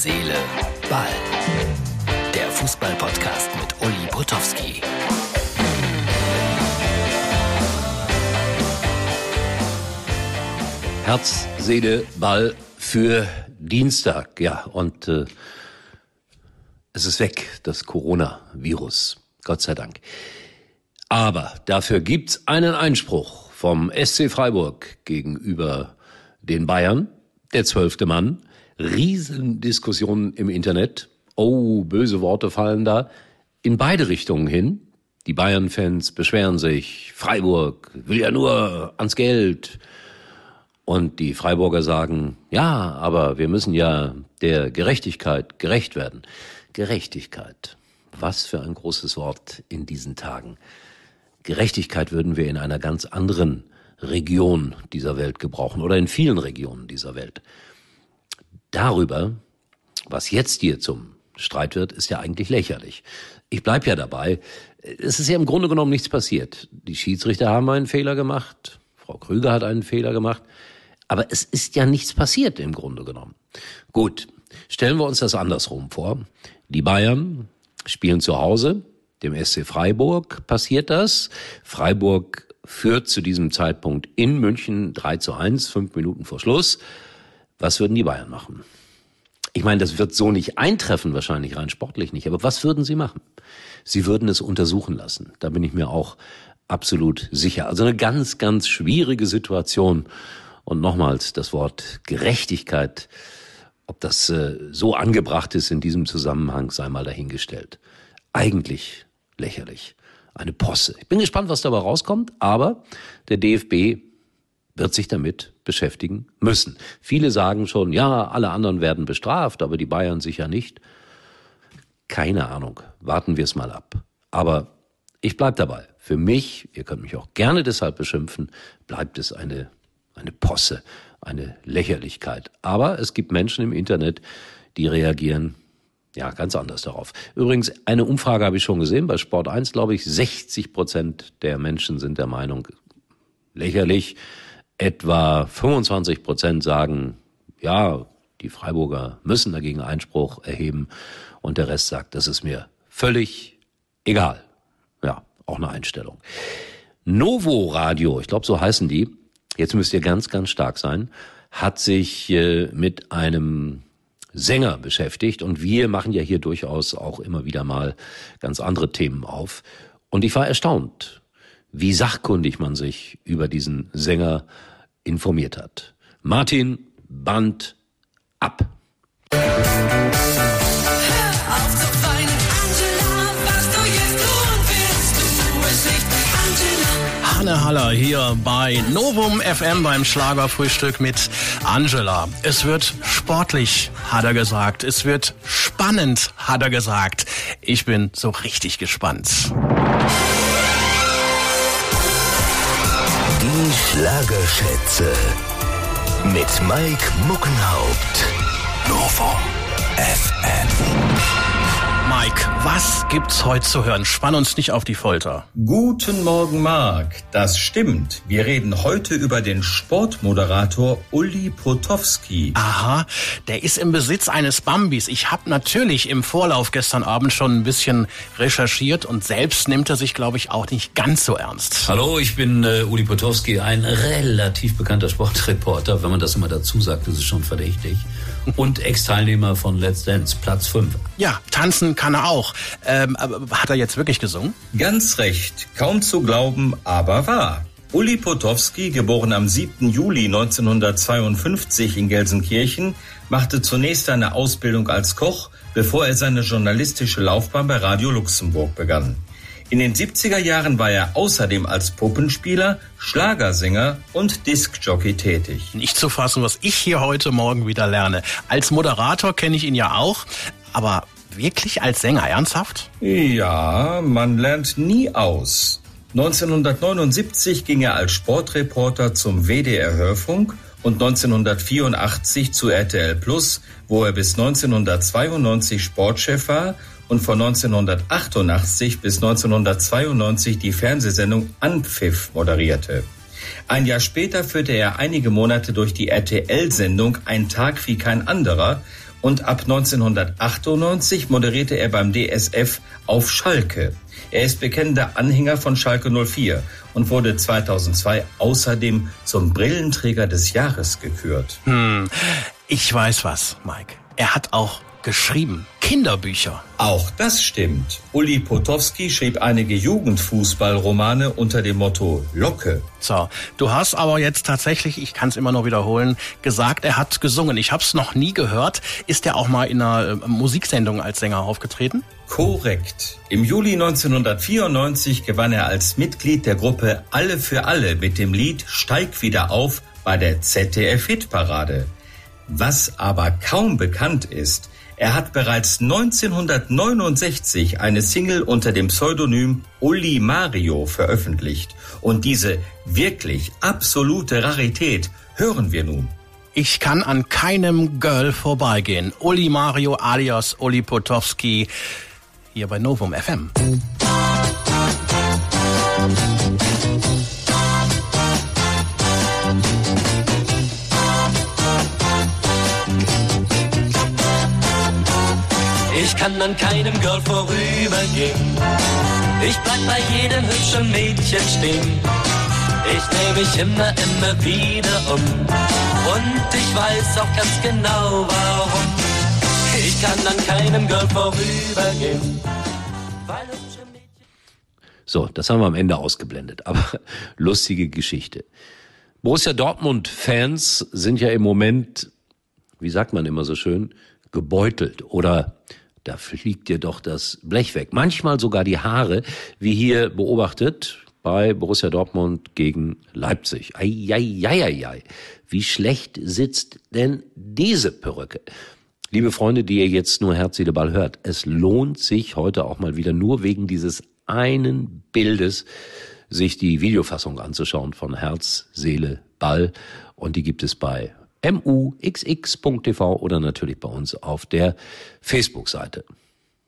Seele, Ball. Der Fußball-Podcast mit Uli Potowski. Herz, Seele, Ball für Dienstag. Ja, und äh, es ist weg, das Coronavirus. Gott sei Dank. Aber dafür gibt's einen Einspruch vom SC Freiburg gegenüber den Bayern. Der zwölfte Mann. Riesendiskussionen im Internet. Oh, böse Worte fallen da. In beide Richtungen hin. Die Bayern-Fans beschweren sich. Freiburg will ja nur ans Geld. Und die Freiburger sagen, ja, aber wir müssen ja der Gerechtigkeit gerecht werden. Gerechtigkeit. Was für ein großes Wort in diesen Tagen. Gerechtigkeit würden wir in einer ganz anderen Region dieser Welt gebrauchen oder in vielen Regionen dieser Welt. Darüber, was jetzt hier zum Streit wird, ist ja eigentlich lächerlich. Ich bleib ja dabei. Es ist ja im Grunde genommen nichts passiert. Die Schiedsrichter haben einen Fehler gemacht. Frau Krüger hat einen Fehler gemacht. Aber es ist ja nichts passiert im Grunde genommen. Gut, stellen wir uns das andersrum vor. Die Bayern spielen zu Hause, dem SC Freiburg passiert das. Freiburg führt zu diesem Zeitpunkt in München 3 zu 1, fünf Minuten vor Schluss. Was würden die Bayern machen? Ich meine, das wird so nicht eintreffen, wahrscheinlich rein sportlich nicht. Aber was würden sie machen? Sie würden es untersuchen lassen. Da bin ich mir auch absolut sicher. Also eine ganz, ganz schwierige Situation. Und nochmals das Wort Gerechtigkeit, ob das äh, so angebracht ist in diesem Zusammenhang, sei mal dahingestellt. Eigentlich lächerlich. Eine Posse. Ich bin gespannt, was dabei rauskommt, aber der DFB wird sich damit beschäftigen müssen. Viele sagen schon, ja, alle anderen werden bestraft, aber die Bayern sicher nicht. Keine Ahnung. Warten wir es mal ab. Aber ich bleib dabei. Für mich, ihr könnt mich auch gerne deshalb beschimpfen, bleibt es eine eine Posse, eine Lächerlichkeit. Aber es gibt Menschen im Internet, die reagieren ja, ganz anders darauf. Übrigens, eine Umfrage habe ich schon gesehen, bei Sport 1 glaube ich, 60 Prozent der Menschen sind der Meinung, lächerlich. Etwa 25 Prozent sagen, ja, die Freiburger müssen dagegen Einspruch erheben. Und der Rest sagt, das ist mir völlig egal. Ja, auch eine Einstellung. Novo Radio, ich glaube, so heißen die, jetzt müsst ihr ganz, ganz stark sein, hat sich äh, mit einem Sänger beschäftigt und wir machen ja hier durchaus auch immer wieder mal ganz andere Themen auf. Und ich war erstaunt, wie sachkundig man sich über diesen Sänger informiert hat. Martin Band ab. Anne Haller hier bei Novum FM beim Schlagerfrühstück mit Angela. Es wird sportlich, hat er gesagt. Es wird spannend, hat er gesagt. Ich bin so richtig gespannt. Schlagerschätze mit Mike Muckenhaupt. Novum FM. Mike, was gibt's heute zu hören? Spann uns nicht auf die Folter. Guten Morgen, Marc. Das stimmt. Wir reden heute über den Sportmoderator Uli Potowski. Aha, der ist im Besitz eines Bambis. Ich habe natürlich im Vorlauf gestern Abend schon ein bisschen recherchiert und selbst nimmt er sich, glaube ich, auch nicht ganz so ernst. Hallo, ich bin äh, Uli Potowski, ein relativ bekannter Sportreporter. Wenn man das immer dazu sagt, ist es schon verdächtig. Und Ex-Teilnehmer von Let's Dance, Platz 5. Ja, tanzen kann er auch. Ähm, hat er jetzt wirklich gesungen? Ganz recht. Kaum zu glauben, aber wahr. Uli Potowski, geboren am 7. Juli 1952 in Gelsenkirchen, machte zunächst eine Ausbildung als Koch, bevor er seine journalistische Laufbahn bei Radio Luxemburg begann. In den 70er Jahren war er außerdem als Puppenspieler, Schlagersänger und Diskjockey tätig. Nicht zu fassen, was ich hier heute Morgen wieder lerne. Als Moderator kenne ich ihn ja auch, aber wirklich als Sänger ernsthaft? Ja, man lernt nie aus. 1979 ging er als Sportreporter zum WDR Hörfunk und 1984 zu RTL Plus, wo er bis 1992 Sportchef war und von 1988 bis 1992 die Fernsehsendung Anpfiff moderierte. Ein Jahr später führte er einige Monate durch die RTL-Sendung Ein Tag wie kein anderer und ab 1998 moderierte er beim DSF auf Schalke. Er ist bekennender Anhänger von Schalke 04 und wurde 2002 außerdem zum Brillenträger des Jahres gekürt. Hm, ich weiß was, Mike. Er hat auch geschrieben. Kinderbücher. Auch das stimmt. Uli Potowski schrieb einige Jugendfußballromane unter dem Motto Locke. So, du hast aber jetzt tatsächlich, ich kann es immer noch wiederholen, gesagt, er hat gesungen. Ich habe es noch nie gehört. Ist er auch mal in einer äh, Musiksendung als Sänger aufgetreten? Korrekt. Im Juli 1994 gewann er als Mitglied der Gruppe Alle für Alle mit dem Lied Steig wieder auf bei der ZDF-Hitparade. Was aber kaum bekannt ist, er hat bereits 1969 eine Single unter dem Pseudonym Uli Mario veröffentlicht. Und diese wirklich absolute Rarität hören wir nun. Ich kann an keinem Girl vorbeigehen. Uli Mario alias Uli Potowski hier bei Novum FM. Kann an keinem Girl vorübergehen. Ich bleib bei jedem hübschen Mädchen stehen. Ich dreh mich immer, immer wieder um. Und ich weiß auch ganz genau warum. Ich kann an keinem Girl vorübergehen. So, das haben wir am Ende ausgeblendet, aber lustige Geschichte. Borussia Dortmund-Fans sind ja im Moment, wie sagt man immer so schön, gebeutelt oder da fliegt dir doch das Blech weg. Manchmal sogar die Haare, wie hier beobachtet bei Borussia Dortmund gegen Leipzig. Eieieiei. Wie schlecht sitzt denn diese Perücke? Liebe Freunde, die ihr jetzt nur Herz, Seele, Ball hört, es lohnt sich heute auch mal wieder nur wegen dieses einen Bildes sich die Videofassung anzuschauen von Herz, Seele, Ball. Und die gibt es bei muxx.tv oder natürlich bei uns auf der Facebook-Seite.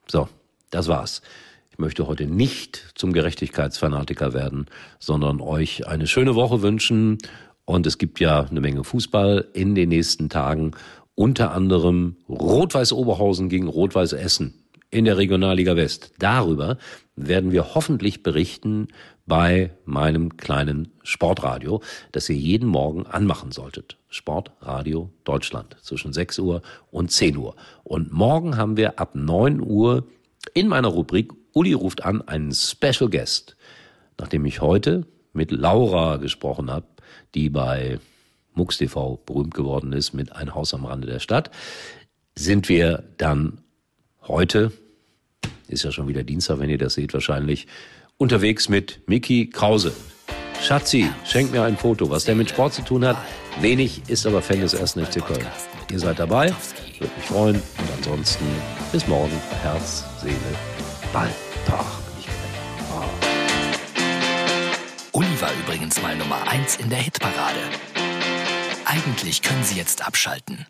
So, das war's. Ich möchte heute nicht zum Gerechtigkeitsfanatiker werden, sondern euch eine schöne Woche wünschen. Und es gibt ja eine Menge Fußball in den nächsten Tagen. Unter anderem Rot-Weiß Oberhausen gegen Rot-Weiß Essen in der Regionalliga West. Darüber werden wir hoffentlich berichten bei meinem kleinen Sportradio, das ihr jeden Morgen anmachen solltet. Sportradio Deutschland zwischen 6 Uhr und 10 Uhr. Und morgen haben wir ab 9 Uhr in meiner Rubrik Uli ruft an einen Special Guest. Nachdem ich heute mit Laura gesprochen habe, die bei MUX TV berühmt geworden ist mit Ein Haus am Rande der Stadt, sind wir dann heute, ist ja schon wieder Dienstag, wenn ihr das seht wahrscheinlich, unterwegs mit Miki Krause. Schatzi, schenk mir ein Foto. Was der mit Sport zu tun hat, wenig, ist aber Fan des ersten FC Köln. Ihr seid dabei, würde mich freuen. Und ansonsten bis morgen. Herz, Seele, Ball. Tag. Oh. Uli war übrigens mal Nummer 1 in der Hitparade. Eigentlich können Sie jetzt abschalten.